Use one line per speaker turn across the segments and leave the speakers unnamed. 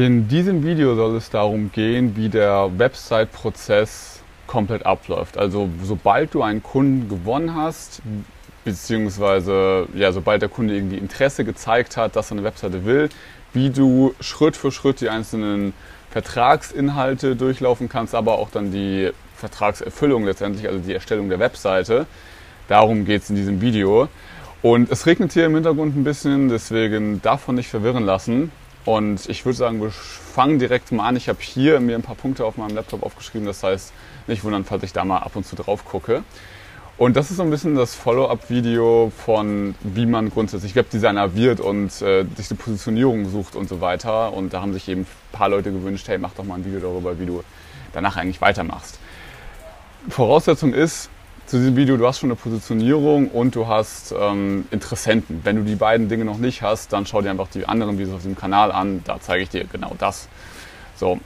In diesem Video soll es darum gehen, wie der Website-Prozess komplett abläuft. Also sobald du einen Kunden gewonnen hast, beziehungsweise ja, sobald der Kunde irgendwie Interesse gezeigt hat, dass er eine Webseite will, wie du Schritt für Schritt die einzelnen Vertragsinhalte durchlaufen kannst, aber auch dann die Vertragserfüllung letztendlich, also die Erstellung der Webseite. Darum geht es in diesem Video. Und es regnet hier im Hintergrund ein bisschen, deswegen davon nicht verwirren lassen. Und ich würde sagen, wir fangen direkt mal an. Ich habe hier mir ein paar Punkte auf meinem Laptop aufgeschrieben. Das heißt, nicht wundern, falls ich da mal ab und zu drauf gucke. Und das ist so ein bisschen das Follow-up-Video von, wie man grundsätzlich Webdesigner wird und äh, sich eine Positionierung sucht und so weiter. Und da haben sich eben ein paar Leute gewünscht, hey, mach doch mal ein Video darüber, wie du danach eigentlich weitermachst. Voraussetzung ist, zu diesem Video, du hast schon eine Positionierung und du hast ähm, Interessenten. Wenn du die beiden Dinge noch nicht hast, dann schau dir einfach die anderen Videos auf diesem Kanal an. Da zeige ich dir genau das. So.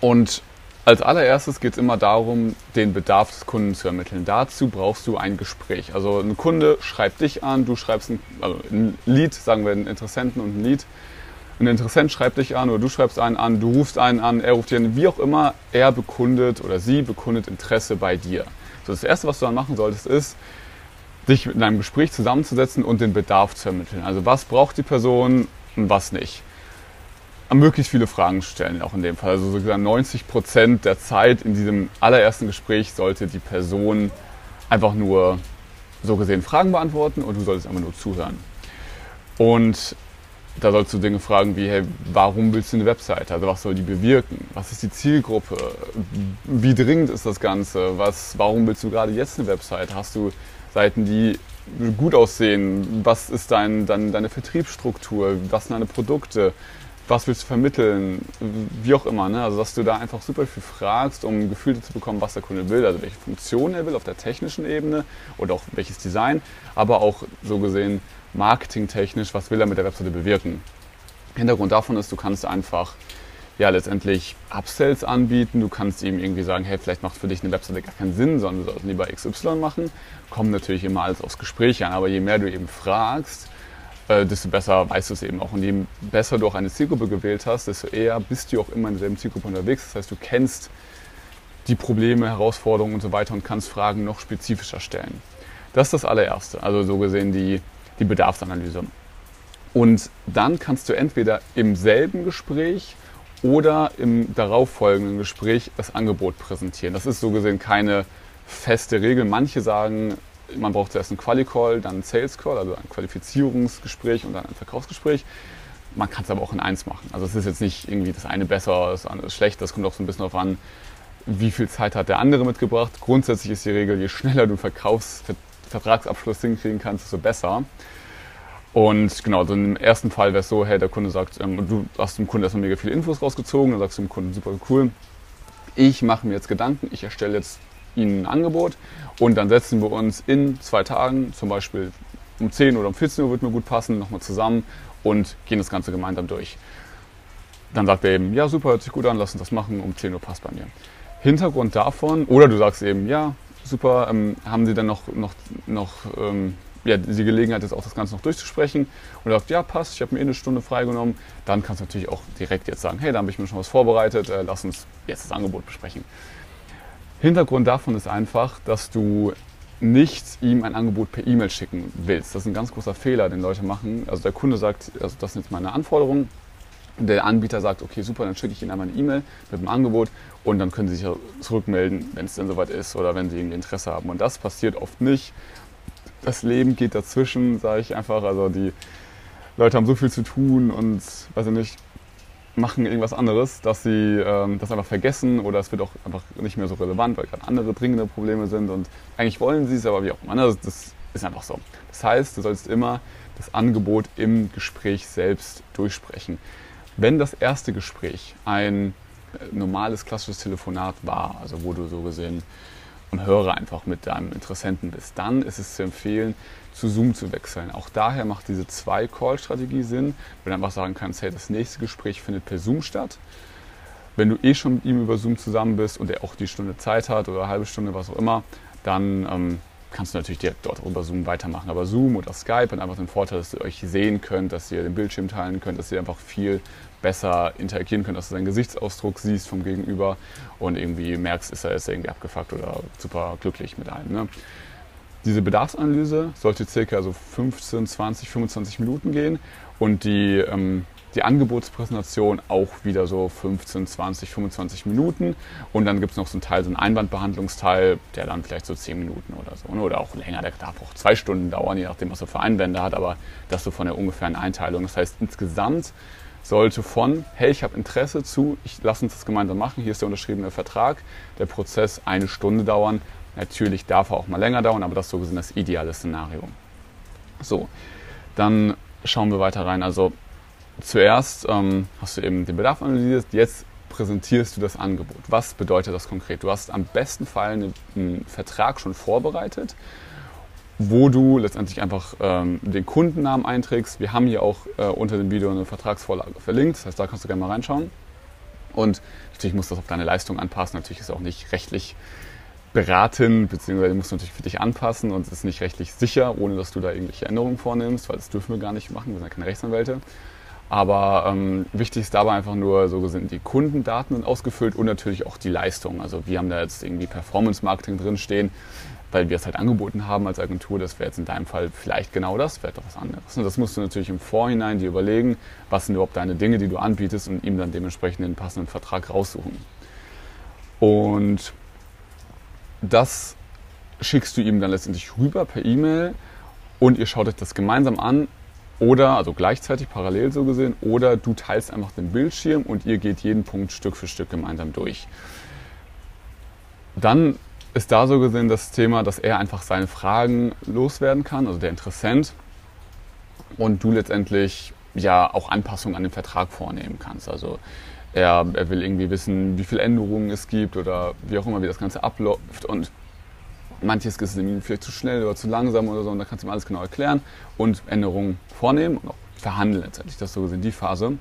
Und als allererstes geht es immer darum, den Bedarf des Kunden zu ermitteln. Dazu brauchst du ein Gespräch. Also ein Kunde schreibt dich an, du schreibst ein, also ein Lied, sagen wir einen Interessenten und ein Lied. Ein Interessent schreibt dich an oder du schreibst einen an, du rufst einen an, er ruft dich an, wie auch immer, er bekundet oder sie bekundet Interesse bei dir. Das Erste, was du dann machen solltest, ist, dich in einem Gespräch zusammenzusetzen und den Bedarf zu ermitteln. Also was braucht die Person und was nicht. Möglichst viele Fragen stellen, auch in dem Fall. Also sogar 90 Prozent der Zeit in diesem allerersten Gespräch sollte die Person einfach nur so gesehen Fragen beantworten und du solltest einfach nur zuhören. Und da sollst du Dinge fragen wie, hey, warum willst du eine Webseite? Also was soll die bewirken? Was ist die Zielgruppe? Wie dringend ist das Ganze? Was, warum willst du gerade jetzt eine Webseite? Hast du Seiten, die gut aussehen? Was ist dein, dein, deine Vertriebsstruktur? Was sind deine Produkte? Was willst du vermitteln? Wie auch immer. Ne? Also dass du da einfach super viel fragst, um ein Gefühl zu bekommen, was der Kunde will. Also welche Funktion er will auf der technischen Ebene oder auch welches Design. Aber auch so gesehen, marketingtechnisch, was will er mit der Webseite bewirken. Hintergrund davon ist, du kannst einfach ja letztendlich Upsells anbieten. Du kannst ihm irgendwie sagen, hey, vielleicht macht für dich eine Webseite gar keinen Sinn, sondern du sollst lieber XY machen. Kommt natürlich immer alles aufs Gespräch an, aber je mehr du eben fragst, äh, desto besser weißt du es eben auch. Und je besser du auch eine Zielgruppe gewählt hast, desto eher bist du auch immer in derselben Zielgruppe unterwegs. Das heißt, du kennst die Probleme, Herausforderungen und so weiter und kannst Fragen noch spezifischer stellen. Das ist das allererste. Also so gesehen die die Bedarfsanalyse. Und dann kannst du entweder im selben Gespräch oder im darauffolgenden Gespräch das Angebot präsentieren. Das ist so gesehen keine feste Regel. Manche sagen, man braucht zuerst einen Quali-Call, dann einen Sales-Call, also ein Qualifizierungsgespräch und dann ein Verkaufsgespräch. Man kann es aber auch in eins machen. Also es ist jetzt nicht irgendwie das eine besser, das andere schlecht. Das kommt auch so ein bisschen darauf an, wie viel Zeit hat der andere mitgebracht. Grundsätzlich ist die Regel, je schneller du Verkaufs Vertragsabschluss hinkriegen kannst, desto besser. Und genau, also im ersten Fall wäre es so, hey, der Kunde sagt, ähm, du hast dem Kunden erstmal mega viele Infos rausgezogen, dann sagst du dem Kunden, super cool, ich mache mir jetzt Gedanken, ich erstelle jetzt Ihnen ein Angebot und dann setzen wir uns in zwei Tagen, zum Beispiel um 10 oder um 14 Uhr wird mir gut passen, nochmal zusammen und gehen das Ganze gemeinsam durch. Dann sagt er eben, ja super, hört sich gut an, lass uns das machen, um 10 Uhr passt bei mir. Hintergrund davon, oder du sagst eben, ja, super. Ähm, haben Sie dann noch, noch, noch ähm, ja, die Gelegenheit, jetzt auch das Ganze noch durchzusprechen? Und er sagt, ja, passt, ich habe mir eh eine Stunde freigenommen. Dann kannst du natürlich auch direkt jetzt sagen, hey, da habe ich mir schon was vorbereitet, äh, lass uns jetzt das Angebot besprechen. Hintergrund davon ist einfach, dass du nicht ihm ein Angebot per E-Mail schicken willst. Das ist ein ganz großer Fehler, den Leute machen. Also der Kunde sagt, also das sind jetzt meine Anforderungen der Anbieter sagt, okay, super, dann schicke ich Ihnen einmal eine E-Mail mit dem Angebot und dann können Sie sich zurückmelden, wenn es denn soweit ist oder wenn Sie irgendwie Interesse haben. Und das passiert oft nicht. Das Leben geht dazwischen, sage ich einfach. Also die Leute haben so viel zu tun und, weiß ich nicht, machen irgendwas anderes, dass sie ähm, das einfach vergessen oder es wird auch einfach nicht mehr so relevant, weil gerade andere dringende Probleme sind und eigentlich wollen sie es, aber wie auch immer. Das, ne, das ist einfach so. Das heißt, du sollst immer das Angebot im Gespräch selbst durchsprechen. Wenn das erste Gespräch ein äh, normales klassisches Telefonat war, also wo du so gesehen am Hörer einfach mit deinem Interessenten bist, dann ist es zu empfehlen, zu Zoom zu wechseln. Auch daher macht diese Zwei-Call-Strategie Sinn, wenn du einfach sagen kannst, hey, das nächste Gespräch findet per Zoom statt. Wenn du eh schon mit ihm über Zoom zusammen bist und er auch die Stunde Zeit hat oder eine halbe Stunde, was auch immer, dann ähm, kannst du natürlich direkt dort über Zoom weitermachen. Aber Zoom oder Skype hat einfach den Vorteil, dass ihr euch sehen könnt, dass ihr den Bildschirm teilen könnt, dass ihr einfach viel besser interagieren könnt, dass du seinen Gesichtsausdruck siehst vom Gegenüber und irgendwie merkst, ist er jetzt irgendwie abgefuckt oder super glücklich mit einem. Ne? Diese Bedarfsanalyse sollte circa so 15, 20, 25 Minuten gehen und die ähm, die Angebotspräsentation auch wieder so 15, 20, 25 Minuten. Und dann gibt es noch so einen Teil, so einen Einwandbehandlungsteil, der dann vielleicht so 10 Minuten oder so. Ne? Oder auch länger, der darf auch zwei Stunden dauern, je nachdem, was er für Einwände hat. Aber das so von der ungefähren Einteilung. Das heißt, insgesamt sollte von, hey, ich habe Interesse zu, ich lass uns das gemeinsam machen, hier ist der unterschriebene Vertrag, der Prozess eine Stunde dauern. Natürlich darf er auch mal länger dauern, aber das ist so gesehen das ideale Szenario. So, dann schauen wir weiter rein. Also zuerst ähm, hast du eben den Bedarf analysiert, jetzt präsentierst du das Angebot. Was bedeutet das konkret? Du hast am besten Fall einen, einen Vertrag schon vorbereitet, wo du letztendlich einfach ähm, den Kundennamen einträgst. Wir haben hier auch äh, unter dem Video eine Vertragsvorlage verlinkt, das heißt, da kannst du gerne mal reinschauen. Und natürlich musst du das auf deine Leistung anpassen. Natürlich ist es auch nicht rechtlich beraten, beziehungsweise musst du natürlich für dich anpassen und es ist nicht rechtlich sicher, ohne dass du da irgendwelche Änderungen vornimmst, weil das dürfen wir gar nicht machen, wir sind ja keine Rechtsanwälte. Aber ähm, wichtig ist dabei einfach nur, so sind die Kundendaten sind ausgefüllt und natürlich auch die Leistung. Also wir haben da jetzt irgendwie Performance Marketing drinstehen, weil wir es halt angeboten haben als Agentur. Das wäre jetzt in deinem Fall vielleicht genau das, wäre doch was anderes. Und das musst du natürlich im Vorhinein dir überlegen, was sind überhaupt deine Dinge, die du anbietest und ihm dann dementsprechend den passenden Vertrag raussuchen. Und das schickst du ihm dann letztendlich rüber per E-Mail und ihr schaut euch das gemeinsam an oder, also gleichzeitig parallel so gesehen, oder du teilst einfach den Bildschirm und ihr geht jeden Punkt Stück für Stück gemeinsam durch. Dann ist da so gesehen das Thema, dass er einfach seine Fragen loswerden kann, also der Interessent, und du letztendlich ja auch Anpassungen an den Vertrag vornehmen kannst. Also er, er will irgendwie wissen, wie viele Änderungen es gibt oder wie auch immer, wie das Ganze abläuft und manches ist ihm vielleicht zu schnell oder zu langsam oder so und da kannst du ihm alles genau erklären und Änderungen vornehmen und auch verhandeln letztendlich. Das ist so gesehen die Phase.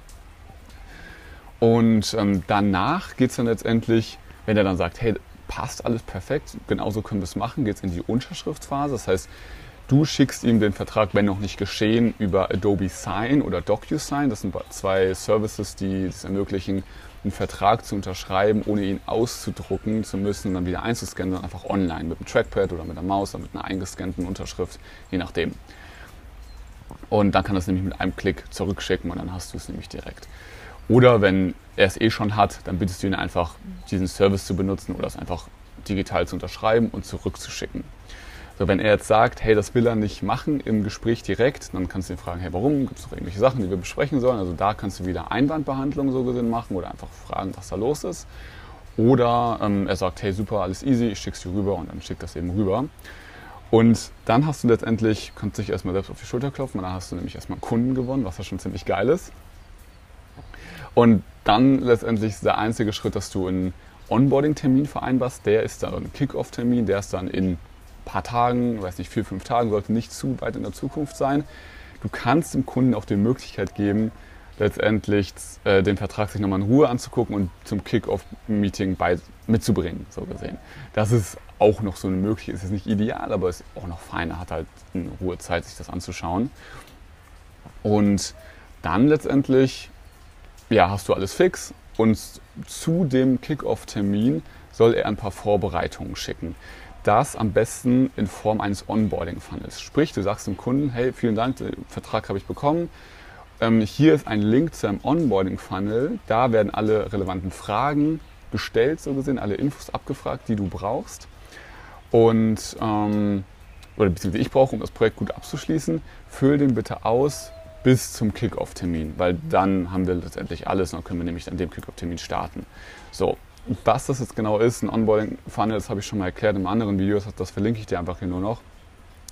Und ähm, danach geht es dann letztendlich, wenn er dann sagt, hey, passt alles perfekt, genauso können wir es machen, geht es in die Unterschriftsphase. Das heißt, du schickst ihm den Vertrag, wenn noch nicht geschehen, über Adobe Sign oder DocuSign. Das sind zwei Services, die es ermöglichen, einen Vertrag zu unterschreiben, ohne ihn auszudrucken zu müssen und dann wieder einzuscannen, sondern einfach online mit einem Trackpad oder mit der Maus oder mit einer eingescannten Unterschrift, je nachdem. Und dann kann das nämlich mit einem Klick zurückschicken und dann hast du es nämlich direkt. Oder wenn er es eh schon hat, dann bittest du ihn einfach, diesen Service zu benutzen oder es einfach digital zu unterschreiben und zurückzuschicken. So, wenn er jetzt sagt, hey, das will er nicht machen im Gespräch direkt, dann kannst du ihn fragen, hey, warum? Gibt es noch irgendwelche Sachen, die wir besprechen sollen? Also da kannst du wieder Einwandbehandlung so gesehen machen oder einfach fragen, was da los ist. Oder ähm, er sagt, hey, super, alles easy, ich schick's dir rüber und dann schickt das eben rüber. Und dann hast du letztendlich, kannst dich erstmal selbst auf die Schulter klopfen, und dann hast du nämlich erstmal Kunden gewonnen, was ja schon ziemlich geil ist. Und dann letztendlich ist der einzige Schritt, dass du einen Onboarding-Termin vereinbarst. Der ist dann ein Kick-Off-Termin, der ist dann in paar Tagen, weiß nicht, vier, fünf Tagen, sollte nicht zu weit in der Zukunft sein. Du kannst dem Kunden auch die Möglichkeit geben, letztendlich äh, den Vertrag sich nochmal in Ruhe anzugucken und zum Kick-Off-Meeting mitzubringen, so gesehen. Das ist auch noch so eine Möglichkeit, ist jetzt nicht ideal, aber ist auch noch fein, hat halt in Ruhe Zeit, sich das anzuschauen. Und dann letztendlich, ja, hast du alles fix und zu dem Kick-Off-Termin soll er ein paar Vorbereitungen schicken das am besten in Form eines Onboarding-Funnels. Sprich, du sagst dem Kunden, hey, vielen Dank, den Vertrag habe ich bekommen. Ähm, hier ist ein Link zu einem Onboarding-Funnel. Da werden alle relevanten Fragen gestellt, so gesehen, alle Infos abgefragt, die du brauchst. Und, ähm, oder beziehungsweise ich brauche, um das Projekt gut abzuschließen, füll den bitte aus bis zum Kickoff-Termin, weil dann haben wir letztendlich alles und dann können wir nämlich an dem Kickoff-Termin starten. So, was das jetzt genau ist, ein Onboarding-Funnel, das habe ich schon mal erklärt im anderen Video, das verlinke ich dir einfach hier nur noch.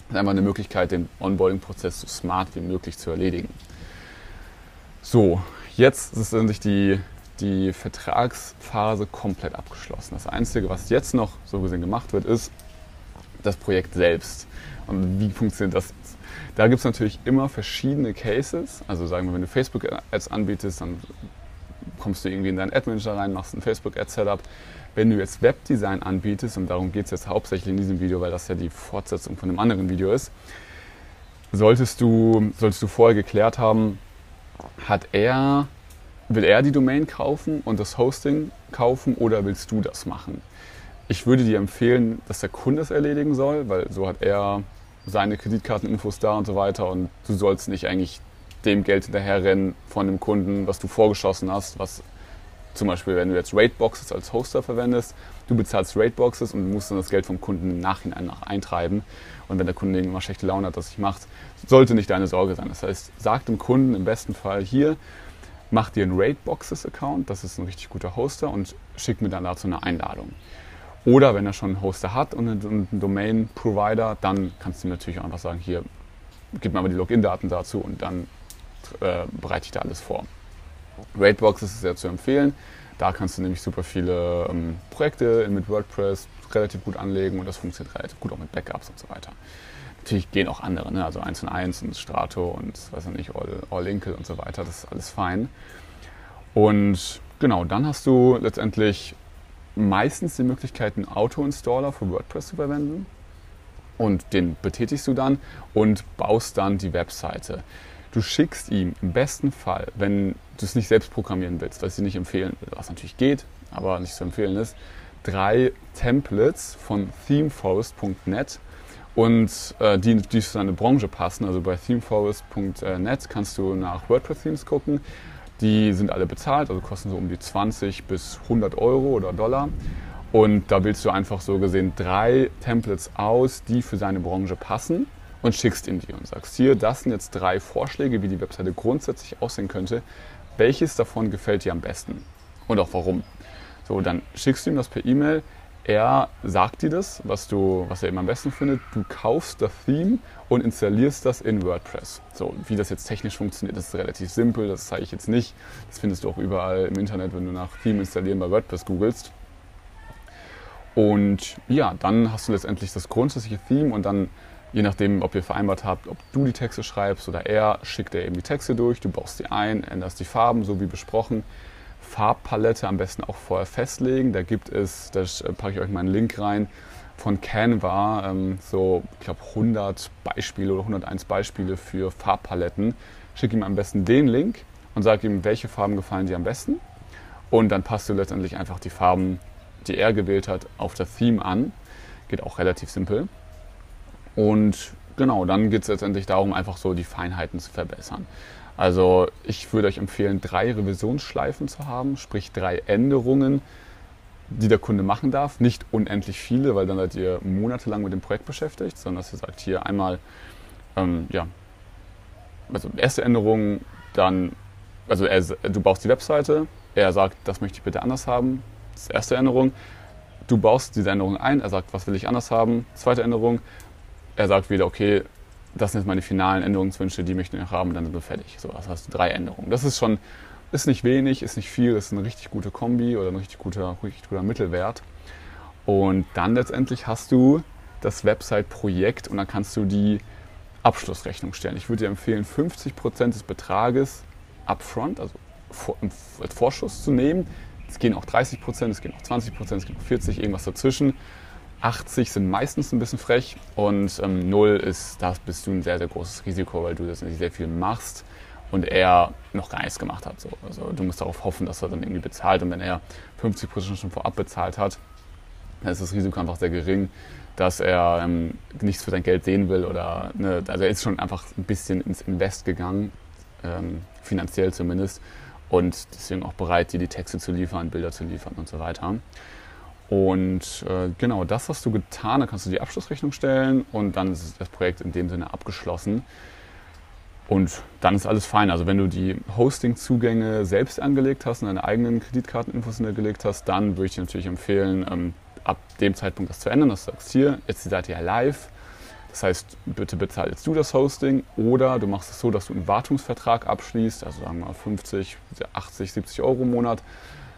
Das ist einfach eine Möglichkeit, den Onboarding-Prozess so smart wie möglich zu erledigen. So, jetzt ist endlich die, die Vertragsphase komplett abgeschlossen. Das Einzige, was jetzt noch so gesehen gemacht wird, ist das Projekt selbst. Und wie funktioniert das jetzt? Da gibt es natürlich immer verschiedene Cases. Also sagen wir, wenn du Facebook-Ads anbietest, dann kommst du irgendwie in deinen Ad-Manager rein, machst ein Facebook-Ad-Setup. Wenn du jetzt Webdesign anbietest, und darum geht es jetzt hauptsächlich in diesem Video, weil das ja die Fortsetzung von einem anderen Video ist, solltest du, solltest du vorher geklärt haben, hat er, will er die Domain kaufen und das Hosting kaufen oder willst du das machen? Ich würde dir empfehlen, dass der Kunde es erledigen soll, weil so hat er seine Kreditkarteninfos da und so weiter und du sollst nicht eigentlich dem Geld hinterherrennen von dem Kunden, was du vorgeschossen hast, was zum Beispiel, wenn du jetzt Rateboxes als Hoster verwendest, du bezahlst Rateboxes und musst dann das Geld vom Kunden im Nachhinein nach eintreiben. Und wenn der Kunde irgendwann schlechte Laune hat, dass sich macht, sollte nicht deine Sorge sein. Das heißt, sag dem Kunden im besten Fall hier, mach dir einen Rateboxes-Account, das ist ein richtig guter Hoster und schick mir dann dazu eine Einladung. Oder wenn er schon einen Hoster hat und einen Domain-Provider, dann kannst du ihm natürlich auch einfach sagen, hier, gib mir mal die Login-Daten dazu und dann äh, bereite ich da alles vor. Rateboxes ist sehr zu empfehlen. Da kannst du nämlich super viele ähm, Projekte mit WordPress relativ gut anlegen und das funktioniert relativ gut auch mit Backups und so weiter. Natürlich gehen auch andere, ne? also 1 und 1 und Strato und weiß ich nicht, All, All Inkle und so weiter, das ist alles fein. Und genau, dann hast du letztendlich meistens die Möglichkeit, einen Auto-Installer für WordPress zu verwenden. Und den betätigst du dann und baust dann die Webseite. Du schickst ihm im besten Fall, wenn du es nicht selbst programmieren willst, was ich nicht empfehlen was natürlich geht, aber nicht zu empfehlen ist, drei Templates von themeforest.net und äh, die, die zu deiner Branche passen. Also bei themeforest.net kannst du nach WordPress-Themes gucken. Die sind alle bezahlt, also kosten so um die 20 bis 100 Euro oder Dollar. Und da willst du einfach so gesehen drei Templates aus, die für seine Branche passen und schickst ihm die und sagst, hier, das sind jetzt drei Vorschläge, wie die Webseite grundsätzlich aussehen könnte. Welches davon gefällt dir am besten? Und auch warum? So, dann schickst du ihm das per E-Mail. Er sagt dir das, was, du, was er eben am besten findet. Du kaufst das Theme und installierst das in WordPress. So, wie das jetzt technisch funktioniert, das ist relativ simpel. Das zeige ich jetzt nicht. Das findest du auch überall im Internet, wenn du nach Theme installieren bei WordPress googelst. Und ja, dann hast du letztendlich das grundsätzliche Theme und dann Je nachdem, ob ihr vereinbart habt, ob du die Texte schreibst oder er, schickt er eben die Texte durch, du baust die ein, änderst die Farben, so wie besprochen. Farbpalette am besten auch vorher festlegen. Da gibt es, da packe ich euch mal einen Link rein, von Canva, ähm, so, ich glaube, 100 Beispiele oder 101 Beispiele für Farbpaletten. Schick ihm am besten den Link und sag ihm, welche Farben gefallen dir am besten. Und dann passt du letztendlich einfach die Farben, die er gewählt hat, auf das Theme an. Geht auch relativ simpel. Und genau, dann geht es letztendlich darum, einfach so die Feinheiten zu verbessern. Also ich würde euch empfehlen, drei Revisionsschleifen zu haben, sprich drei Änderungen, die der Kunde machen darf. Nicht unendlich viele, weil dann seid ihr monatelang mit dem Projekt beschäftigt, sondern dass ihr sagt, hier einmal, ähm, ja, also erste Änderung, dann, also er, du baust die Webseite, er sagt, das möchte ich bitte anders haben, das ist erste Änderung. Du baust diese Änderung ein, er sagt, was will ich anders haben, zweite Änderung, er sagt wieder, okay, das sind jetzt meine finalen Änderungswünsche, die möchte ich noch haben, dann sind wir fertig. So, das hast du drei Änderungen. Das ist schon, ist nicht wenig, ist nicht viel, ist eine richtig gute Kombi oder ein richtig guter, richtig guter Mittelwert. Und dann letztendlich hast du das Website-Projekt und dann kannst du die Abschlussrechnung stellen. Ich würde dir empfehlen, 50% des Betrages upfront, also als Vorschuss zu nehmen. Es gehen auch 30%, es gehen auch 20%, es gehen auch 40%, irgendwas dazwischen. 80 sind meistens ein bisschen frech und ähm, 0 ist, da bist du ein sehr, sehr großes Risiko, weil du das nicht sehr viel machst und er noch gar nichts gemacht hat. So. Also du musst darauf hoffen, dass er dann irgendwie bezahlt und wenn er 50 Prozent schon vorab bezahlt hat, dann ist das Risiko einfach sehr gering, dass er ähm, nichts für sein Geld sehen will oder ne, also er ist schon einfach ein bisschen ins Invest gegangen, ähm, finanziell zumindest und deswegen auch bereit, dir die Texte zu liefern, Bilder zu liefern und so weiter. Und äh, genau, das hast du getan, da kannst du die Abschlussrechnung stellen und dann ist das Projekt in dem Sinne abgeschlossen. Und dann ist alles fein. Also wenn du die Hosting-Zugänge selbst angelegt hast und deine eigenen Kreditkarteninfos hintergelegt hast, dann würde ich dir natürlich empfehlen, ähm, ab dem Zeitpunkt das zu ändern, dass du sagst, hier, jetzt die Seite ja live. Das heißt, bitte bezahl jetzt du das Hosting oder du machst es so, dass du einen Wartungsvertrag abschließt, also sagen wir mal 50, 80, 70 Euro im Monat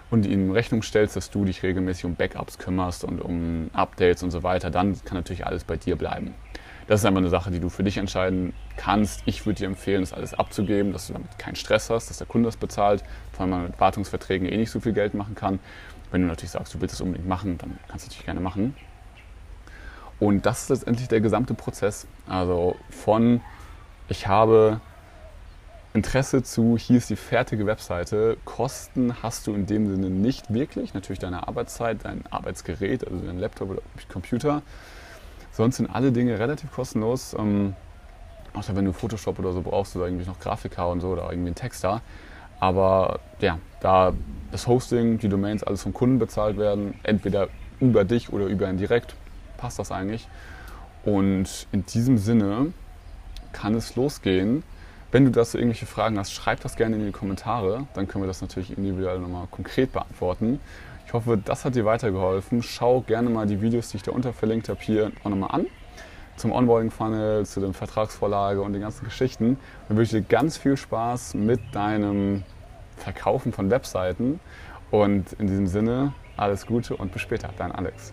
und ihnen Rechnung stellst, dass du dich regelmäßig um Backups kümmerst und um Updates und so weiter, dann kann natürlich alles bei dir bleiben. das ist einfach eine Sache, die du für dich entscheiden kannst. Ich würde dir empfehlen, das alles abzugeben, dass du damit keinen Stress hast, dass der Kunde das bezahlt, vor allem man mit Wartungsverträgen eh nicht so viel Geld machen kann. Wenn du natürlich sagst, du willst es unbedingt machen, dann kannst du natürlich gerne machen. Und das ist letztendlich der gesamte Prozess. Also von ich habe Interesse zu, hier ist die fertige Webseite. Kosten hast du in dem Sinne nicht wirklich. Natürlich deine Arbeitszeit, dein Arbeitsgerät, also dein Laptop oder Computer. Sonst sind alle Dinge relativ kostenlos. Ähm, außer wenn du Photoshop oder so brauchst oder irgendwie noch Grafiker und so oder irgendwie einen Texter. Aber ja, da das Hosting, die Domains, alles vom Kunden bezahlt werden, entweder über dich oder über ihn direkt, passt das eigentlich. Und in diesem Sinne kann es losgehen. Wenn du dazu irgendwelche Fragen hast, schreib das gerne in die Kommentare. Dann können wir das natürlich individuell nochmal konkret beantworten. Ich hoffe, das hat dir weitergeholfen. Schau gerne mal die Videos, die ich da unter verlinkt habe, hier auch nochmal an. Zum Onboarding-Funnel, zu der Vertragsvorlage und den ganzen Geschichten. Dann wünsche ich dir ganz viel Spaß mit deinem Verkaufen von Webseiten. Und in diesem Sinne, alles Gute und bis später. Dein Alex.